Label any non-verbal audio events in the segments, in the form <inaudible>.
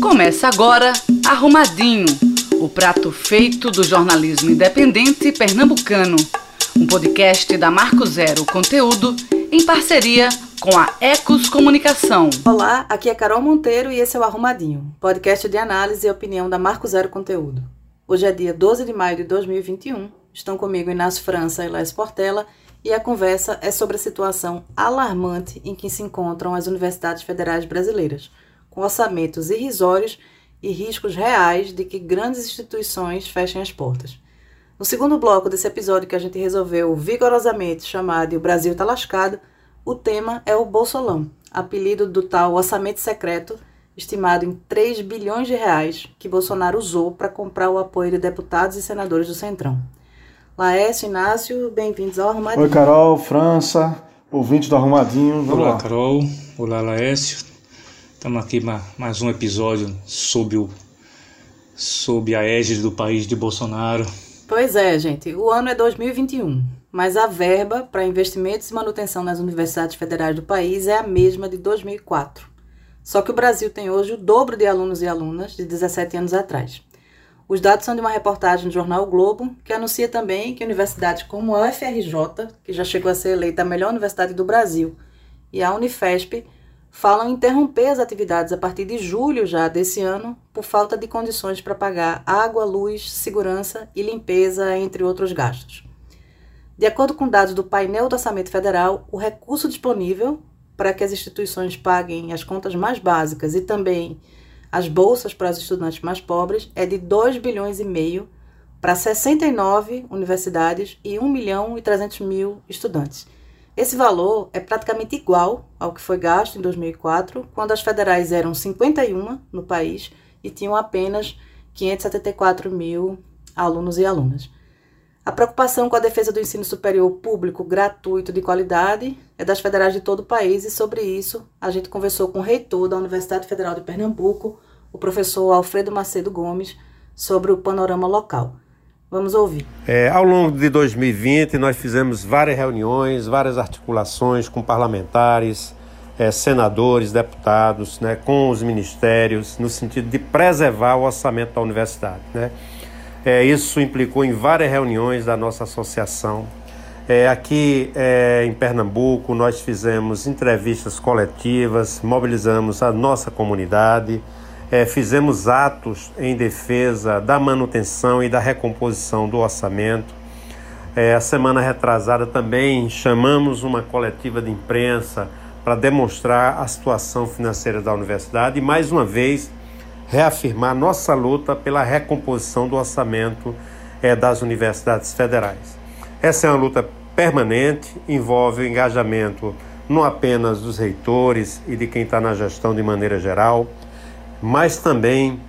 Começa agora Arrumadinho, o prato feito do jornalismo independente pernambucano. Um podcast da Marco Zero Conteúdo em parceria com a Ecos Comunicação. Olá, aqui é Carol Monteiro e esse é o Arrumadinho, podcast de análise e opinião da Marco Zero Conteúdo. Hoje é dia 12 de maio de 2021. Estão comigo Inácio França e Laís Portela e a conversa é sobre a situação alarmante em que se encontram as universidades federais brasileiras, com orçamentos irrisórios e riscos reais de que grandes instituições fechem as portas. No segundo bloco desse episódio que a gente resolveu vigorosamente chamar de O Brasil tá lascado, o tema é o Bolsolão, apelido do tal orçamento secreto estimado em 3 bilhões de reais que Bolsonaro usou para comprar o apoio de deputados e senadores do Centrão. Laércio, Inácio, bem-vindos ao Arrumadinho. Oi, Carol, França, ouvinte do Arrumadinho. Vamos Olá, lá. Carol. Olá, Laércio. Estamos aqui mais um episódio sob, o, sob a égide do país de Bolsonaro. Pois é, gente. O ano é 2021, mas a verba para investimentos e manutenção nas universidades federais do país é a mesma de 2004. Só que o Brasil tem hoje o dobro de alunos e alunas de 17 anos atrás. Os dados são de uma reportagem do jornal o Globo, que anuncia também que universidades como a UFRJ, que já chegou a ser eleita a melhor universidade do Brasil, e a Unifesp falam interromper as atividades a partir de julho já desse ano, por falta de condições para pagar água, luz, segurança e limpeza, entre outros gastos. De acordo com dados do painel do Orçamento Federal, o recurso disponível para que as instituições paguem as contas mais básicas e também as bolsas para os estudantes mais pobres é de 2 bilhões e meio para 69 universidades e 1 milhão e 300 mil estudantes. Esse valor é praticamente igual ao que foi gasto em 2004, quando as federais eram 51 no país e tinham apenas 574 mil alunos e alunas. A preocupação com a defesa do ensino superior público gratuito de qualidade é das federais de todo o país e sobre isso a gente conversou com o reitor da Universidade Federal de Pernambuco, o professor Alfredo Macedo Gomes, sobre o panorama local. Vamos ouvir. É, ao longo de 2020, nós fizemos várias reuniões, várias articulações com parlamentares, é, senadores, deputados, né, com os ministérios, no sentido de preservar o orçamento da universidade. Né? É, isso implicou em várias reuniões da nossa associação, é, aqui é, em Pernambuco, nós fizemos entrevistas coletivas, mobilizamos a nossa comunidade, é, fizemos atos em defesa da manutenção e da recomposição do orçamento. É, a semana retrasada também chamamos uma coletiva de imprensa para demonstrar a situação financeira da universidade e, mais uma vez, reafirmar nossa luta pela recomposição do orçamento é, das universidades federais. Essa é uma luta permanente, envolve o engajamento não apenas dos reitores e de quem está na gestão de maneira geral, mas também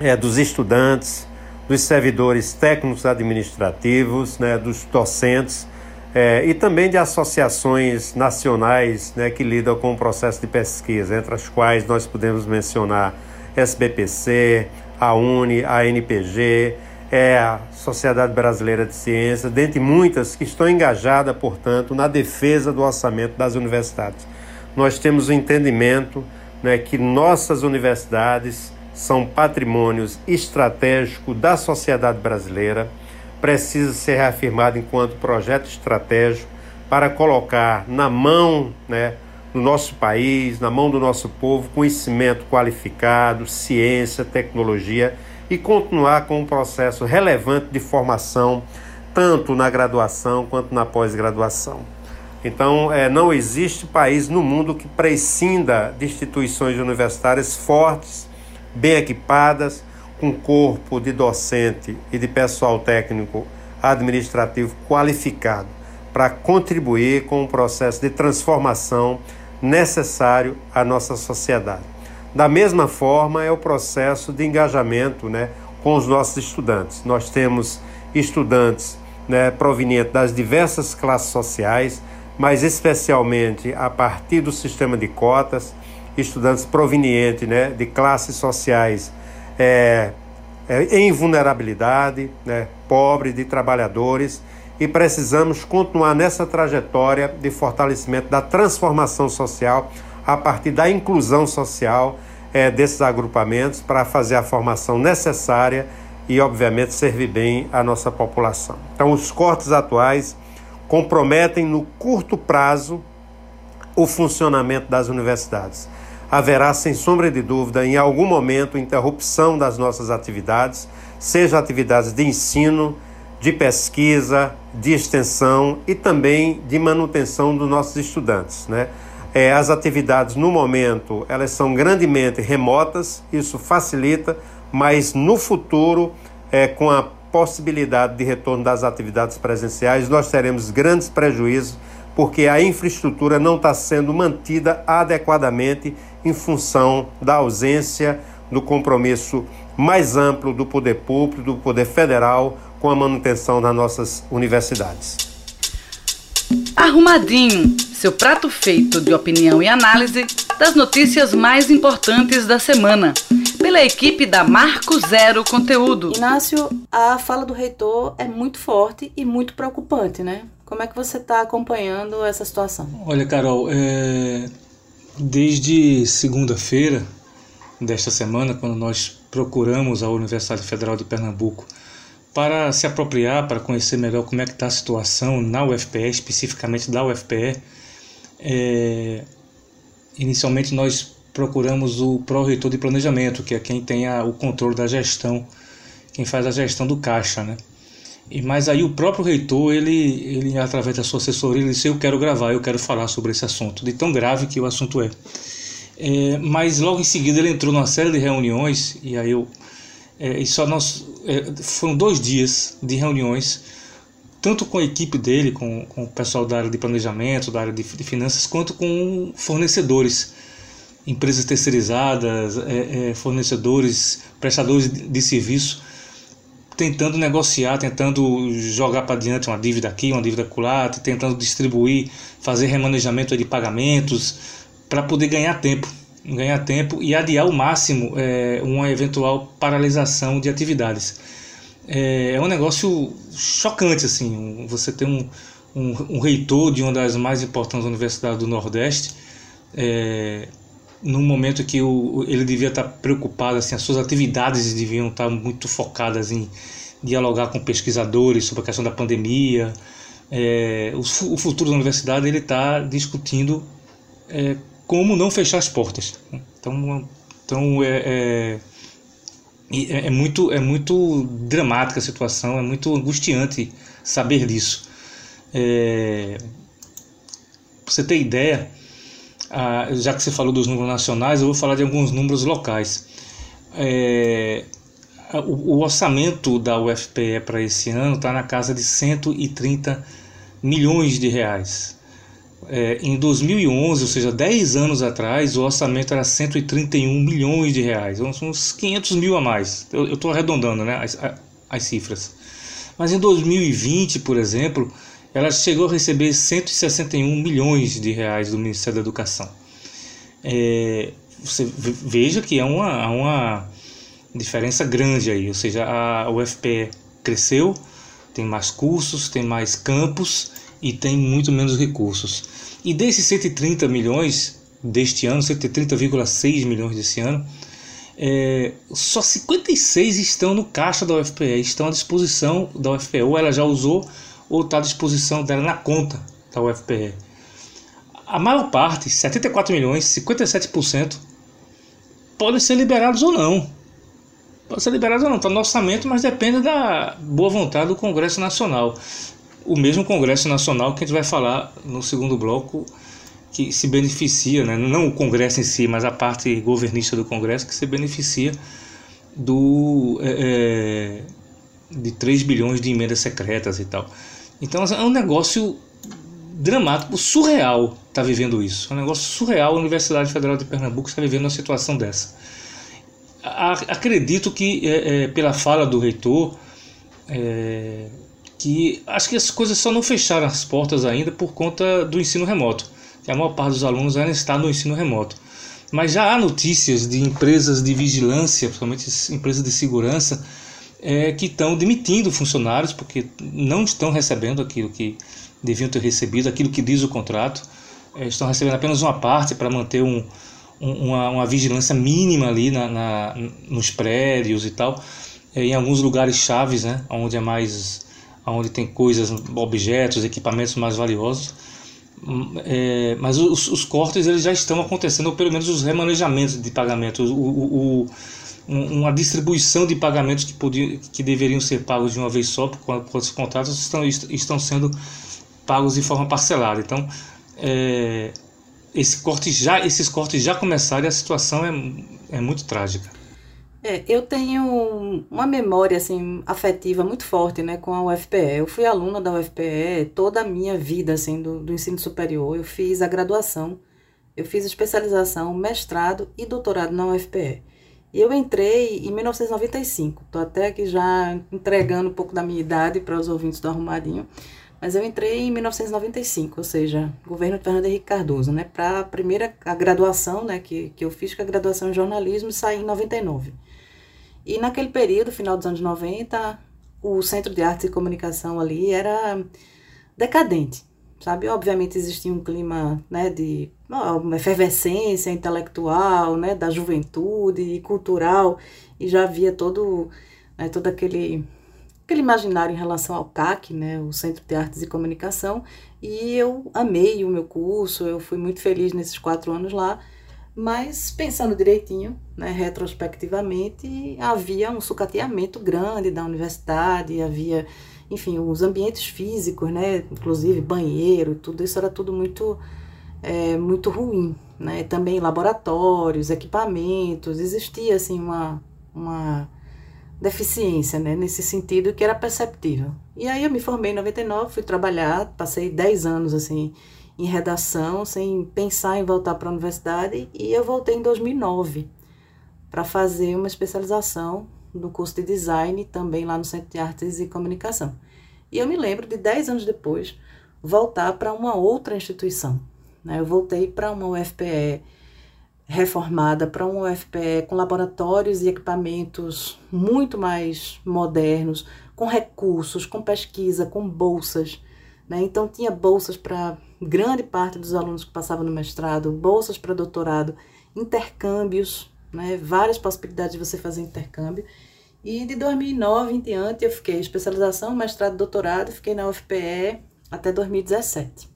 é, dos estudantes, dos servidores técnicos administrativos, né, dos docentes é, e também de associações nacionais né, que lidam com o processo de pesquisa, entre as quais nós podemos mencionar SBPC, a UNE, a NPG, é a Sociedade Brasileira de Ciências, dentre muitas que estão engajadas, portanto, na defesa do orçamento das universidades. Nós temos o entendimento né, que nossas universidades são patrimônios estratégico da sociedade brasileira, precisa ser reafirmado enquanto projeto estratégico para colocar na mão né, do nosso país, na mão do nosso povo, conhecimento qualificado, ciência, tecnologia e continuar com um processo relevante de formação, tanto na graduação quanto na pós-graduação. Então, é, não existe país no mundo que prescinda de instituições universitárias fortes, bem equipadas, com corpo de docente e de pessoal técnico administrativo qualificado para contribuir com o processo de transformação necessário à nossa sociedade. Da mesma forma, é o processo de engajamento né, com os nossos estudantes. Nós temos estudantes né, provenientes das diversas classes sociais, mas especialmente a partir do sistema de cotas, estudantes provenientes né, de classes sociais é, é, em vulnerabilidade, né, de trabalhadores, e precisamos continuar nessa trajetória de fortalecimento da transformação social a partir da inclusão social é, desses agrupamentos para fazer a formação necessária e, obviamente, servir bem a nossa população. Então, os cortes atuais comprometem no curto prazo o funcionamento das universidades. Haverá, sem sombra de dúvida, em algum momento, interrupção das nossas atividades, seja atividades de ensino, de pesquisa, de extensão e também de manutenção dos nossos estudantes. Né? É, as atividades, no momento, elas são grandemente remotas, isso facilita, mas no futuro, é, com a possibilidade de retorno das atividades presenciais, nós teremos grandes prejuízos, porque a infraestrutura não está sendo mantida adequadamente em função da ausência do compromisso mais amplo do poder público, do poder federal, com a manutenção das nossas universidades. Arrumadinho, seu prato feito de opinião e análise das notícias mais importantes da semana pela equipe da Marco Zero Conteúdo. Inácio, a fala do reitor é muito forte e muito preocupante, né? Como é que você está acompanhando essa situação? Olha, Carol, é... desde segunda-feira desta semana, quando nós procuramos a Universidade Federal de Pernambuco para se apropriar, para conhecer melhor como é que está a situação na UFPE, especificamente da UFPE, é... inicialmente nós procuramos o pró-reitor de planejamento, que é quem tem a, o controle da gestão, quem faz a gestão do caixa, né? E, mas aí o próprio reitor, ele, ele através da sua assessoria, ele disse, eu quero gravar, eu quero falar sobre esse assunto, de tão grave que o assunto é. é mas logo em seguida ele entrou numa série de reuniões, e aí eu... É, e só nós, é, foram dois dias de reuniões, tanto com a equipe dele, com, com o pessoal da área de planejamento, da área de, de finanças, quanto com fornecedores empresas terceirizadas, é, é, fornecedores, prestadores de, de serviço, tentando negociar, tentando jogar para diante uma dívida aqui, uma dívida acolá, tentando distribuir, fazer remanejamento de pagamentos para poder ganhar tempo, ganhar tempo e adiar ao máximo é, uma eventual paralisação de atividades. É, é um negócio chocante assim, você ter um, um, um reitor de uma das mais importantes universidades do Nordeste é, no momento que o, ele devia estar preocupado, assim, as suas atividades deviam estar muito focadas em dialogar com pesquisadores sobre a questão da pandemia. É, o, o, futuro da universidade ele está discutindo é, como não fechar as portas. Então, então é, é, é, muito, é muito dramática a situação, é muito angustiante saber disso. É, pra você ter ideia, já que você falou dos números nacionais, eu vou falar de alguns números locais. É, o, o, orçamento da UFPE para esse ano está na casa de 130 milhões de reais. É, em 2011, ou seja, 10 anos atrás, o orçamento era 131 milhões de reais, uns 500 mil a mais. Eu estou arredondando né, as, as cifras. Mas em 2020, por exemplo, ela chegou a receber 161 milhões de reais do Ministério da Educação. É, você veja que é uma, uma diferença grande aí, ou seja, a UFPE cresceu, tem mais cursos, tem mais campos e tem muito menos recursos. E desses 130 milhões deste ano, 130,6 milhões desse ano, é, só 56 estão no caixa da UFPE, estão à disposição da UFPE, ou ela já usou ou está à disposição dela na conta da UFPE. A maior parte, 74 milhões, 57%, podem ser liberados ou não. Pode ser liberados ou não, está no orçamento, mas depende da boa vontade do Congresso Nacional. O mesmo Congresso Nacional que a gente vai falar no segundo bloco, que se beneficia, né? não o Congresso em si, mas a parte governista do Congresso que se beneficia do, é, de 3 bilhões de emendas secretas e tal. Então é um negócio dramático, surreal estar tá vivendo isso. É um negócio surreal a Universidade Federal de Pernambuco está vivendo uma situação dessa. Acredito que, é, é, pela fala do reitor, é, que acho que as coisas só não fecharam as portas ainda por conta do ensino remoto. Que a maior parte dos alunos ainda está no ensino remoto. Mas já há notícias de empresas de vigilância, principalmente empresas de segurança, é, que estão demitindo funcionários porque não estão recebendo aquilo que deviam ter recebido, aquilo que diz o contrato, é, estão recebendo apenas uma parte para manter um, uma, uma vigilância mínima ali na, na, nos prédios e tal. É, em alguns lugares chaves, né, onde é mais, onde tem coisas, objetos, equipamentos mais valiosos. É, mas os, os, cortes eles já estão acontecendo, ou pelo menos os remanejamentos de pagamentos, o, o, o, uma distribuição de pagamentos que, podiam, que deveriam ser pagos de uma vez só, porque os contratos estão, estão sendo pagos de forma parcelada. Então, é, esse corte já, esses cortes já começaram e a situação é, é muito trágica. É, eu tenho uma memória assim afetiva muito forte, né, com a UFPE. Eu fui aluna da UFPE toda a minha vida assim do, do ensino superior. Eu fiz a graduação, eu fiz especialização, mestrado e doutorado na UFPE. E eu entrei em 1995. Estou até aqui já entregando um pouco da minha idade para os ouvintes do Arrumadinho. Mas eu entrei em 1995, ou seja, governo de Fernando Henrique Cardoso, né? Para a primeira a graduação, né, que, que eu fiz, que é a graduação em jornalismo, saí em 99. E naquele período, final dos anos 90, o Centro de Artes e Comunicação ali era decadente, sabe? Obviamente existia um clima, né, de uma efervescência intelectual, né, da juventude e cultural, e já havia todo, né, todo aquele aquele imaginário em relação ao CAC, né, o Centro de Artes e Comunicação, e eu amei o meu curso, eu fui muito feliz nesses quatro anos lá, mas pensando direitinho, né, retrospectivamente, havia um sucateamento grande da universidade, havia, enfim, os ambientes físicos, né, inclusive banheiro, tudo isso era tudo muito, é, muito ruim, né, também laboratórios, equipamentos, existia assim uma, uma deficiência, né, nesse sentido que era perceptível. E aí eu me formei em 99, fui trabalhar, passei 10 anos assim em redação, sem pensar em voltar para a universidade, e eu voltei em 2009 para fazer uma especialização no curso de design também lá no Centro de Artes e Comunicação. E eu me lembro de 10 anos depois voltar para uma outra instituição. Né? Eu voltei para uma UFPE reformada para um UFPE com laboratórios e equipamentos muito mais modernos, com recursos, com pesquisa, com bolsas. Né? Então, tinha bolsas para grande parte dos alunos que passavam no mestrado, bolsas para doutorado, intercâmbios, né? várias possibilidades de você fazer intercâmbio. E de 2009 em diante eu fiquei especialização, mestrado, doutorado, fiquei na UFPE até 2017.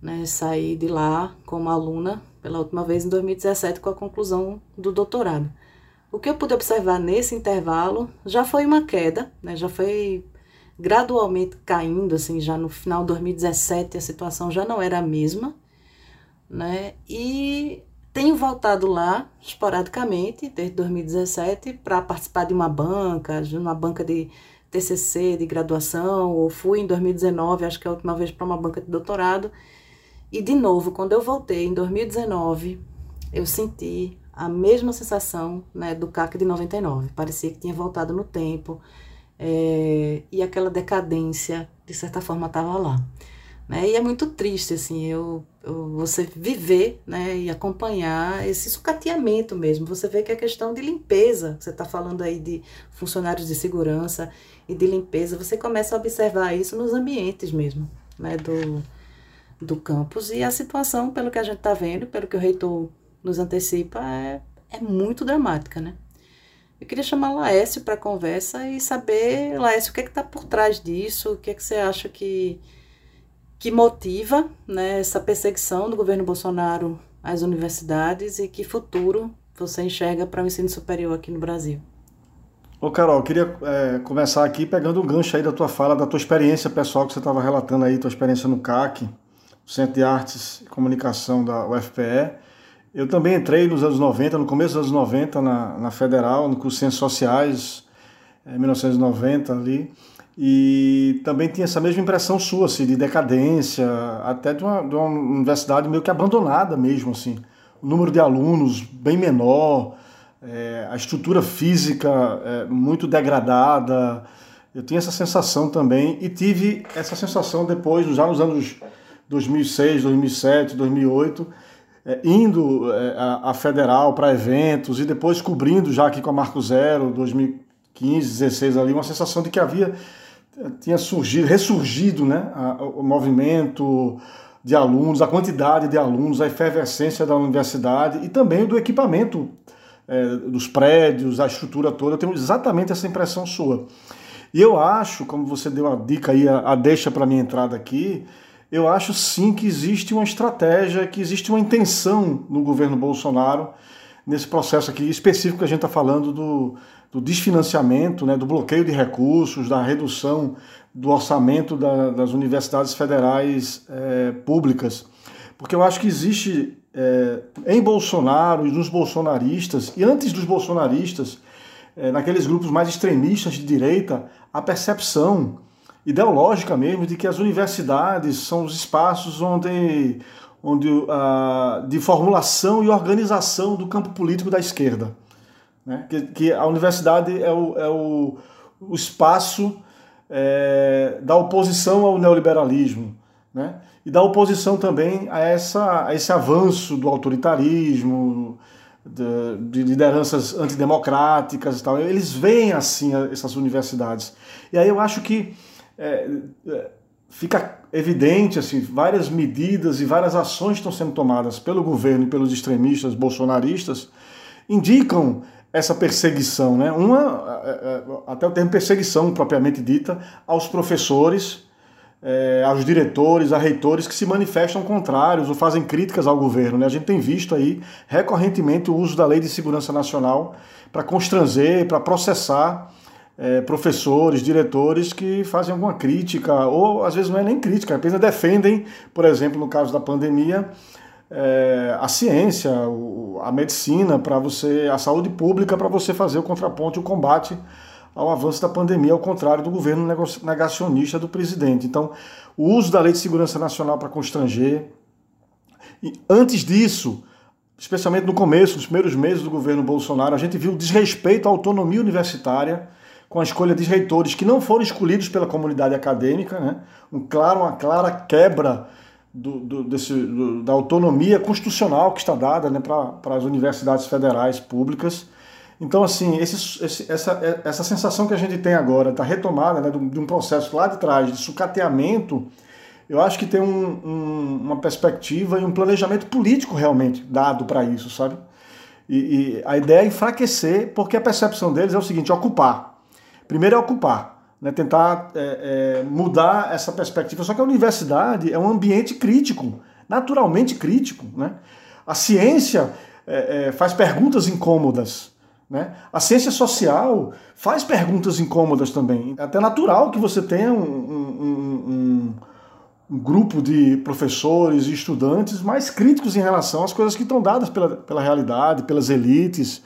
Né? Saí de lá como aluna pela última vez em 2017 com a conclusão do doutorado. O que eu pude observar nesse intervalo já foi uma queda, né? já foi gradualmente caindo, assim, já no final de 2017 a situação já não era a mesma, né? E tenho voltado lá esporadicamente desde 2017 para participar de uma banca, de uma banca de TCC, de graduação, ou fui em 2019, acho que é a última vez para uma banca de doutorado, e de novo, quando eu voltei em 2019, eu senti a mesma sensação né, do CAC de 99. Parecia que tinha voltado no tempo é, e aquela decadência, de certa forma, estava lá. Né? E é muito triste, assim, eu, eu, você viver né, e acompanhar esse sucateamento mesmo. Você vê que é questão de limpeza, você está falando aí de funcionários de segurança e de limpeza, você começa a observar isso nos ambientes mesmo, né, do, do campus. E a situação, pelo que a gente está vendo, pelo que o reitor nos antecipa, é, é muito dramática, né? Eu queria chamar Laércio para conversa e saber, Laércio, o que é está por trás disso, o que é que você acha que, que motiva né, essa perseguição do governo Bolsonaro às universidades e que futuro você enxerga para o ensino superior aqui no Brasil? Ô Carol, queria é, começar aqui pegando o gancho aí da tua fala, da tua experiência pessoal que você estava relatando aí, tua experiência no CAC. Centro de Artes e Comunicação da UFPE. Eu também entrei nos anos 90, no começo dos anos 90, na, na Federal, no curso Ciências Sociais, em 1990 ali, e também tinha essa mesma impressão sua, assim, de decadência, até de uma, de uma universidade meio que abandonada mesmo, assim. O número de alunos bem menor, é, a estrutura física é, muito degradada. Eu tinha essa sensação também e tive essa sensação depois, já nos anos 2006, 2007, 2008, é, indo é, a, a, federal para eventos e depois cobrindo já aqui com a Marco Zero, 2015, 16 ali, uma sensação de que havia tinha surgido, ressurgido, né, a, o movimento de alunos, a quantidade de alunos, a efervescência da universidade e também do equipamento é, dos prédios, a estrutura toda. Eu tenho exatamente essa impressão sua. E eu acho, como você deu a dica aí, a, a deixa para minha entrada aqui, eu acho sim que existe uma estratégia, que existe uma intenção no governo Bolsonaro nesse processo aqui específico que a gente está falando do, do desfinanciamento, né, do bloqueio de recursos, da redução do orçamento da, das universidades federais é, públicas. Porque eu acho que existe é, em Bolsonaro e nos bolsonaristas, e antes dos bolsonaristas, é, naqueles grupos mais extremistas de direita, a percepção ideológica mesmo de que as universidades são os espaços onde, onde uh, de formulação e organização do campo político da esquerda. Né? Que, que, a universidade é o, é o, o espaço é, da oposição ao neoliberalismo. Né? E da oposição também a, essa, a esse avanço do autoritarismo, de, de lideranças antidemocráticas e tal. Eles veem assim essas universidades. E aí eu acho que é, é, fica evidente assim várias medidas e várias ações estão sendo tomadas pelo governo e pelos extremistas bolsonaristas indicam essa perseguição, né? Uma é, é, até o termo perseguição propriamente dita aos professores é, aos diretores, a reitores que se manifestam contrários ou fazem críticas ao governo. Né? A gente tem visto aí recorrentemente o uso da Lei de Segurança Nacional para constranger, para processar é, professores, diretores que fazem alguma crítica, ou às vezes não é nem crítica, apenas defendem, por exemplo, no caso da pandemia, é, a ciência, a medicina para você, a saúde pública para você fazer o contraponto e o combate ao avanço da pandemia, ao contrário do governo negacionista do presidente. Então, o uso da Lei de Segurança Nacional para constranger. E antes disso, especialmente no começo, nos primeiros meses do governo Bolsonaro, a gente viu desrespeito à autonomia universitária com a escolha de reitores que não foram escolhidos pela comunidade acadêmica, né? um claro, uma clara quebra do, do, desse, do, da autonomia constitucional que está dada né, para as universidades federais públicas. Então, assim, esse, esse, essa, essa sensação que a gente tem agora da retomada né, de um processo lá de trás, de sucateamento, eu acho que tem um, um, uma perspectiva e um planejamento político realmente dado para isso, sabe? E, e, a ideia é enfraquecer, porque a percepção deles é o seguinte: ocupar. Primeiro é ocupar, né, tentar é, é, mudar essa perspectiva. Só que a universidade é um ambiente crítico, naturalmente crítico. Né? A ciência é, é faz perguntas incômodas. Né? A ciência social faz perguntas incômodas também. É até natural que você tenha um, um, um, um, grupo de professores e estudantes mais críticos em relação às coisas que estão dadas pela, pela realidade, pelas elites,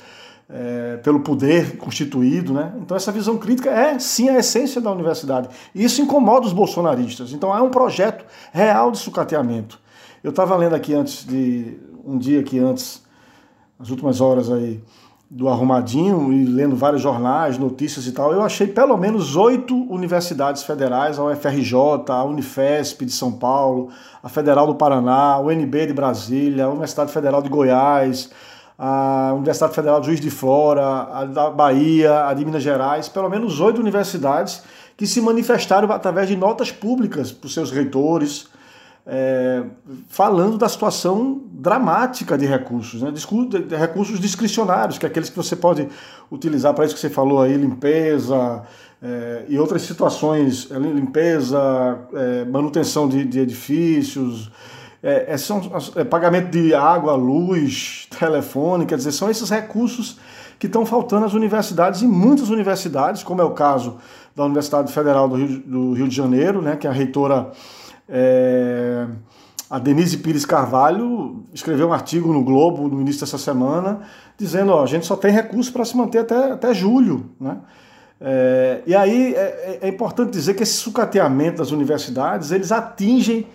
é, pelo poder constituído. Né? Então, essa visão crítica é sim a essência da universidade. E isso incomoda os bolsonaristas. Então, é um projeto real de sucateamento. Eu estava lendo aqui antes de. um dia aqui antes, nas últimas horas aí do Arrumadinho e lendo vários jornais, notícias e tal, eu achei pelo menos oito universidades federais, a UFRJ, a Unifesp de São Paulo, a Federal do Paraná, a UNB de Brasília, a Universidade Federal de Goiás, a Universidade Federal de Juiz de Fora, a da Bahia, a de Minas Gerais, pelo menos oito universidades que se manifestaram através de notas públicas para os seus reitores, é, falando da situação dramática de recursos, né? de recursos discricionários, que é aqueles que você pode utilizar para isso que você falou aí, limpeza é, e outras situações, é, limpeza, é, manutenção de, de edifícios, é, é são, pagamento de água, luz, telefone, quer dizer, são esses recursos que estão faltando às universidades, e muitas universidades, como é o caso da Universidade Federal do Rio, do Rio de Janeiro, né, que é a reitora é, a Denise Pires Carvalho escreveu um artigo no Globo no início dessa semana, dizendo: ó, a gente só tem recurso para se manter até, até julho. Né? É, e aí é, é, importante dizer que esse sucateamento das universidades eles atingem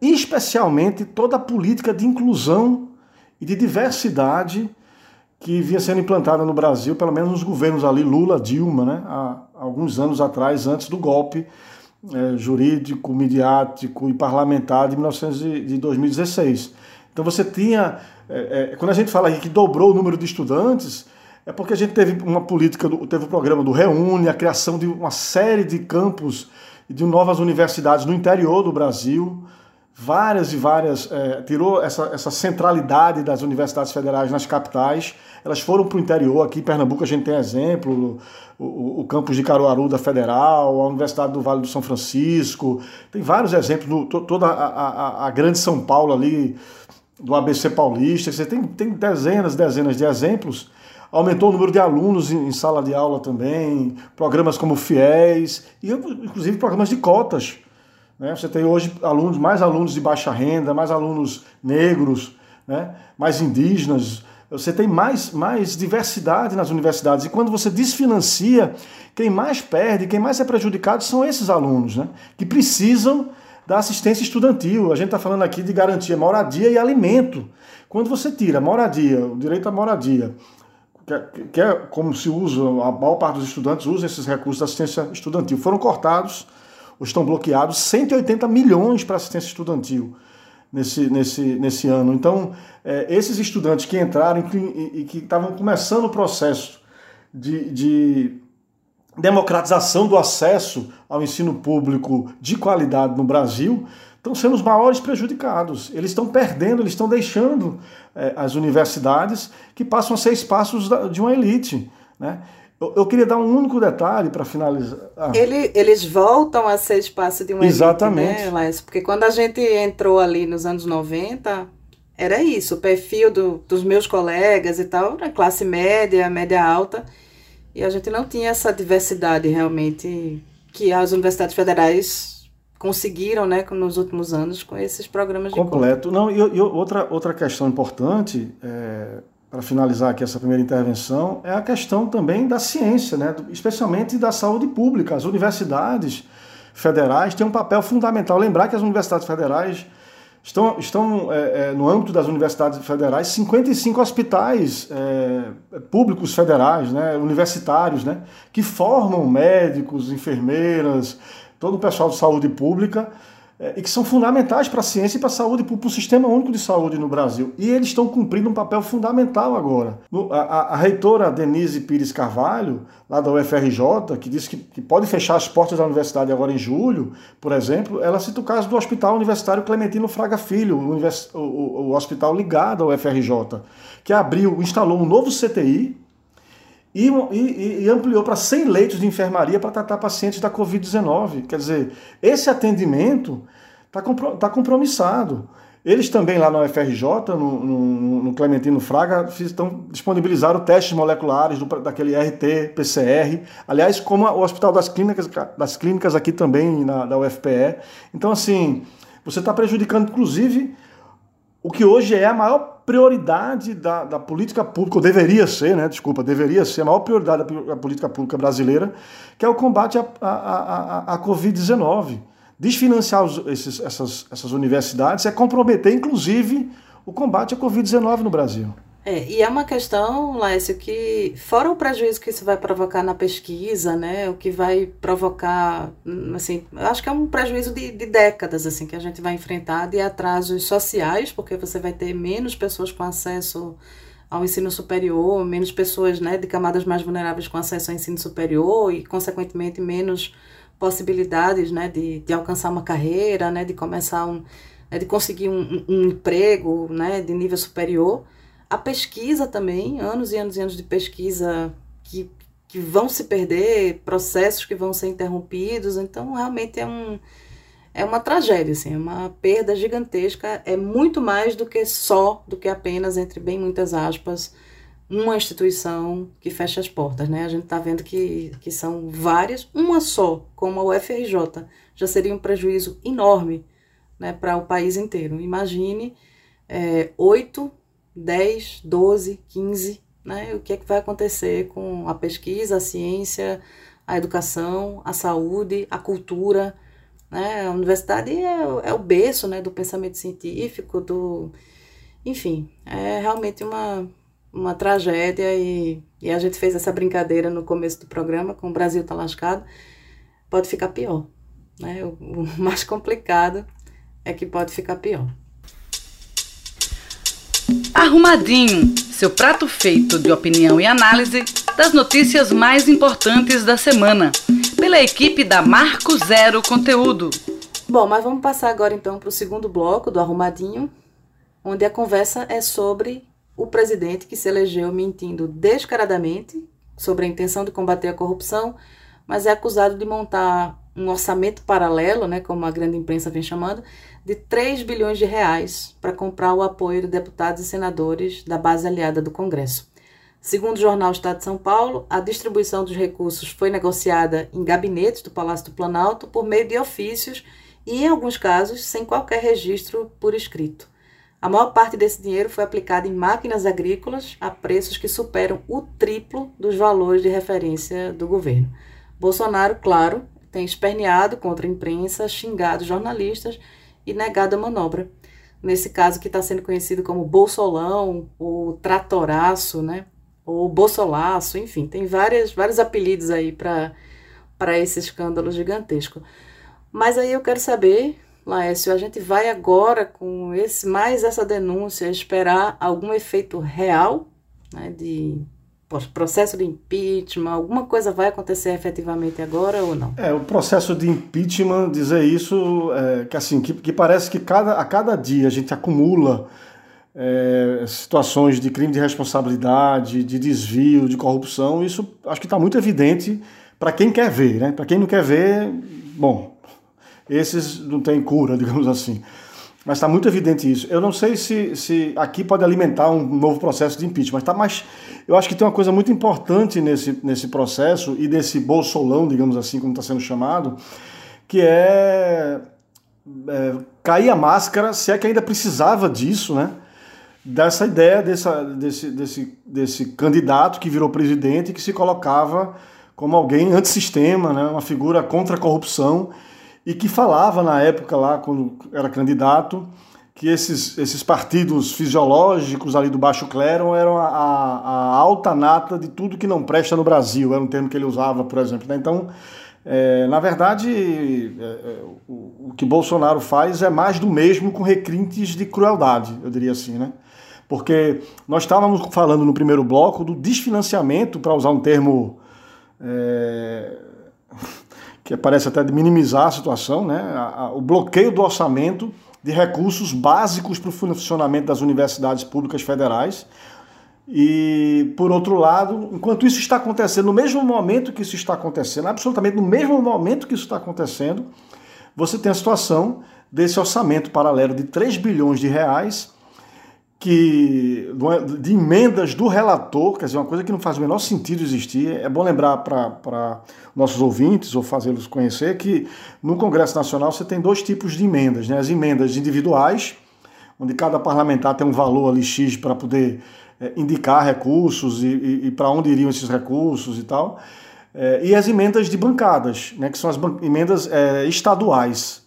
especialmente toda a política de inclusão e de diversidade que vinha sendo implantada no Brasil, pelo menos nos governos ali, Lula, Dilma, né, há alguns anos atrás, antes do golpe é, jurídico, midiático e parlamentar de, 1900, de 2016. Então você tinha, é, é, quando a gente fala aqui que dobrou o número de estudantes, é porque a gente teve uma política, do, teve o programa do Reúne, a criação de uma série de campos de novas universidades no interior do Brasil, várias e várias, é, tirou essa, essa centralidade das universidades federais nas capitais, elas foram para o interior, aqui em Pernambuco a gente tem exemplo, o, o, campus de Caruaru da Federal, a Universidade do Vale do São Francisco, tem vários exemplos, no, toda a, a, a, grande São Paulo ali, do ABC Paulista, você tem, tem dezenas, dezenas de exemplos, aumentou o número de alunos em, em sala de aula também, programas como FIES, e inclusive programas de cotas, né? Você tem hoje alunos, mais alunos de baixa renda, mais alunos negros, né? mais indígenas. Você tem mais, mais diversidade nas universidades. E quando você desfinancia, quem mais perde, quem mais é prejudicado são esses alunos, né? que precisam da assistência estudantil. A gente está falando aqui de garantia moradia e alimento. Quando você tira moradia, o direito à moradia, é, que é como se usa, a maior parte dos estudantes usa esses recursos da assistência estudantil, foram cortados ou estão bloqueados 180 milhões para assistência estudantil nesse, nesse, nesse ano. Então, é, esses estudantes que entraram e que estavam começando o processo de, de democratização do acesso ao ensino público de qualidade no Brasil estão sendo os maiores prejudicados. Eles estão perdendo, eles estão deixando é, as universidades que passam a ser espaços de uma elite. Né? Eu, eu queria dar um único detalhe para finalizar. Ah. Ele, eles voltam a ser espaço de uma Exatamente. elite, né, Porque quando a gente entrou ali nos anos 90, era isso, o perfil do, dos meus colegas e tal, era classe média, média alta, e a gente não tinha essa diversidade realmente que as universidades federais conseguiram, né, nos últimos anos com esses programas de completo. Não, e, e, outra outra questão importante é, para finalizar aqui essa primeira intervenção, é a questão também da ciência, né? especialmente da saúde pública. As universidades federais têm um papel fundamental. Lembrar que as universidades federais estão, estão é, é, no âmbito das universidades federais, 55 hospitais é, públicos federais, né? universitários, né? que formam médicos, enfermeiras, todo o pessoal de saúde pública e que são fundamentais para a ciência e para a saúde, para o sistema único de saúde no Brasil. E eles estão cumprindo um papel fundamental agora. A, a, a reitora Denise Pires Carvalho, lá da UFRJ, que disse que, que, pode fechar as portas da universidade agora em julho, por exemplo, ela cita o caso do Hospital Universitário Clementino Fraga Filho, o, o, o hospital ligado ao UFRJ, que abriu, instalou um novo CTI, e, e, e ampliou para 100 leitos de enfermaria para tratar pacientes da Covid-19. Quer dizer, esse atendimento está tá compromissado. Eles também lá na UFRJ, no, no, no Clementino Fraga, estão disponibilizaram testes moleculares do, daquele RT-PCR. Aliás, como o Hospital das Clínicas, das Clínicas aqui também, na, da UFPE. Então, assim, você está prejudicando, inclusive, o que hoje é a maior prioridade da, da política pública, ou deveria ser, né? Desculpa, deveria ser a maior prioridade da, política pública brasileira, que é o combate à, à, à Covid-19. Desfinanciar os, esses, essas, essas universidades é comprometer, inclusive, o combate à Covid-19 no Brasil. É, e é uma questão, Lécio, que fora o prejuízo que isso vai provocar na pesquisa, né, o que vai provocar, hum, assim, acho que é um prejuízo de, de décadas, assim, que a gente vai enfrentar de atrasos sociais, porque você vai ter menos pessoas com acesso ao ensino superior, menos pessoas, né, de camadas mais vulneráveis com acesso ao ensino superior e, consequentemente, menos possibilidades, né, de, de alcançar uma carreira, né, de começar um, né, de conseguir um, um emprego, né, de nível superior. A pesquisa também, anos e anos e anos de pesquisa que, que vão se perder, processos que vão ser interrompidos, então realmente é um é uma tragédia, assim, é uma perda gigantesca, é muito mais do que só, do que apenas, entre bem muitas aspas, uma instituição que fecha as portas, né? A gente está vendo que, que são várias, uma só, como a UFRJ, já seria um prejuízo enorme né, para o país inteiro. Imagine é, oito 10, 12, 15, né? O que é que vai acontecer com a pesquisa, a ciência, a educação, a saúde, a cultura, né? A universidade é, é o berço, né, do pensamento científico, do enfim, é realmente uma uma tragédia e, e a gente fez essa brincadeira no começo do programa com o Brasil tá lascado, pode ficar pior, né? o, o <laughs> mais complicado é que pode ficar pior. Arrumadinho, seu prato feito de opinião e análise das notícias mais importantes da semana, pela equipe da Marco Zero Conteúdo. Bom, mas vamos passar agora então para o segundo bloco do Arrumadinho, onde a conversa é sobre o presidente que se elegeu mentindo descaradamente sobre a intenção de combater a corrupção, mas é acusado de montar um orçamento paralelo, né, como a grande imprensa vem chamando, de 3 bilhões de reais para comprar o apoio de deputados e senadores da base aliada do Congresso. Segundo o jornal Estado de São Paulo, a distribuição dos recursos foi negociada em gabinetes do Palácio do Planalto por meio de ofícios e, em alguns casos, sem qualquer registro por escrito. A maior parte desse dinheiro foi aplicada em máquinas agrícolas a preços que superam o triplo dos valores de referência do governo. Bolsonaro, claro, tem esperneado contra a imprensa, xingado jornalistas e negado a manobra. Nesse caso que está sendo conhecido como Bolsolão, ou Tratoraço, né? ou Bolsolaço, enfim, tem várias, vários apelidos aí para esse escândalo gigantesco. Mas aí eu quero saber, Laércio, a gente vai agora com esse mais essa denúncia esperar algum efeito real né, de processo de impeachment, alguma coisa vai acontecer efetivamente agora ou não? É, o processo de impeachment, dizer isso, é, que assim, que, que, parece que cada, a cada dia a gente acumula é, situações de crime de responsabilidade, de desvio, de corrupção, isso acho que está muito evidente para quem quer ver, né? Para quem não quer ver, bom, esses não têm cura, <laughs> digamos assim. Mas está muito evidente isso. Eu não sei se, se aqui pode alimentar um novo processo de impeachment, tá, mas eu acho que tem uma coisa muito importante nesse, nesse processo e desse bolsolão, digamos assim, como está sendo chamado, que é, é, cair a máscara, se é que ainda precisava disso, né? Dessa ideia dessa, desse, desse, desse candidato que virou presidente e que se colocava como alguém antissistema, né? uma figura contra a corrupção e que falava na época lá, quando era candidato, que esses, esses partidos fisiológicos ali do baixo clero eram a, a, alta nata de tudo que não presta no Brasil, era um termo que ele usava, por exemplo. Né? Então, é, na verdade, é, é, o, o, que Bolsonaro faz é mais do mesmo com requintes de crueldade, eu diria assim, né? Porque nós estávamos falando no primeiro bloco do desfinanciamento, para usar um termo é, que parece até de minimizar a situação, né? o bloqueio do orçamento de recursos básicos para o funcionamento das universidades públicas federais. E, por outro lado, enquanto isso está acontecendo, no mesmo momento que isso está acontecendo, absolutamente no mesmo momento que isso está acontecendo, você tem a situação desse orçamento paralelo de 3 bilhões de reais que de emendas do relator, quer dizer, uma coisa que não faz o menor sentido existir. É bom lembrar para nossos ouvintes ou fazê-los conhecer que no Congresso Nacional você tem dois tipos de emendas, né? As emendas individuais, onde cada parlamentar tem um valor ali X para poder é, indicar recursos e, e, e para onde iriam esses recursos e tal. É, e as emendas de bancadas, né? Que são as emendas é, estaduais.